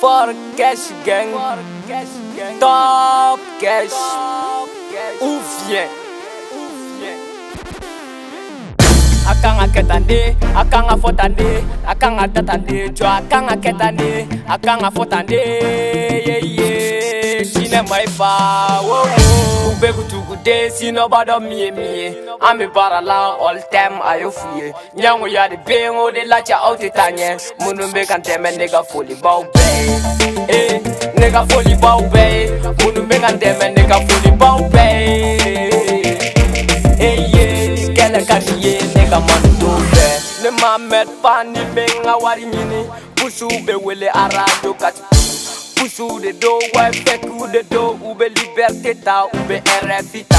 For cash gang Top cash ou vient Akang aketande, akang afotande, akang atatande, jo akang aketande, akang afotande, yeah yeah, sine my wow. Si nou bada miye miye A mi barala ol tem ayofiye Nyan woyadebe, wode lache outetanyen Mounoube kanteme, nega foli baope E, nega foli baope Mounoube kanteme, nega foli baope Eye, kele katiye, nega man dobe Ne mamet pa nipen, nga warinine Pousoube wele, arado katiye Pousse sous de dos, ouais, fait coup de dos, ou be liberté ta, ou be RFI ta.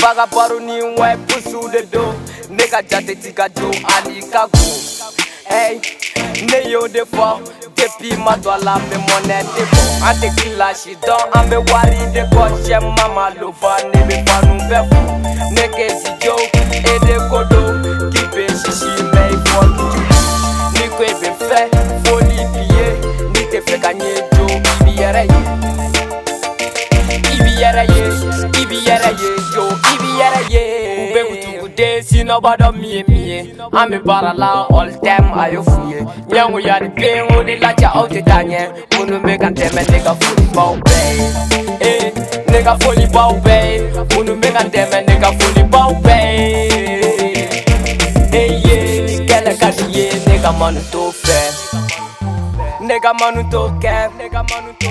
Baga baro ni ouais, pousse sous de dos, nega jate tika jo, ali kago. Hey, ne yo de fort, depuis ma doigt la, mes monnaies de bon. An te kilashi don, an wari de ko, j'aime mama fa, ne be fanu be Ne Neke si jo, yɛrɛ ye yo i bi yɛrɛ ye u bɛ kutugude sinɔba dɔ min ye min ye an be baara la all time a eh, eh, ye fu ye ɲɛngu yari ben o de lacɛ aw tɛ taa ɲɛ minnu be kan tɛmɛ ne ka folibaw bɛɛ ye ne ka folibaw bɛɛ ye minnu be kan tɛmɛ ne ka folibaw bɛɛ ye e kɛlɛ ka di ye ne ka manu t'o fɛ nega manu to nega manu to kɛ nega manu to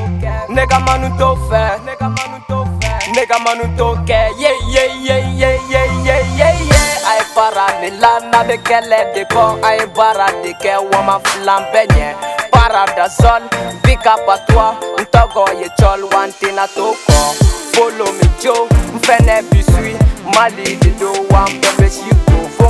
nega manu to fɛ nigga man who don't care. Yeah, yeah, yeah, yeah, yeah, yeah, yeah, yeah. I para milana de kele de ko I bara de ke wama flambenye. Para da sol, pick up a toi, ntogo ye chol wantina toko. Follow me Joe, mfene bisui, mali de do one purpose you go.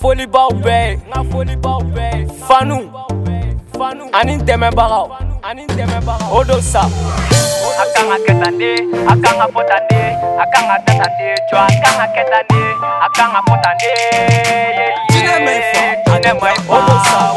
foli b'aw bɛɛ ye. n ka foli b'aw bɛɛ ye. fanu. fanu. ani dɛmɛbagaw. ani dɛmɛbagaw. o don sa. a kan ka kɛ tan de a kan ka fɔ tan de a kan ka kɛ tan de jɔ a kan ka kɛ tan de a kan ka fɔ tan de. jinɛ ma ɲi fa. jinɛ ma ɲi e fa. o don sa.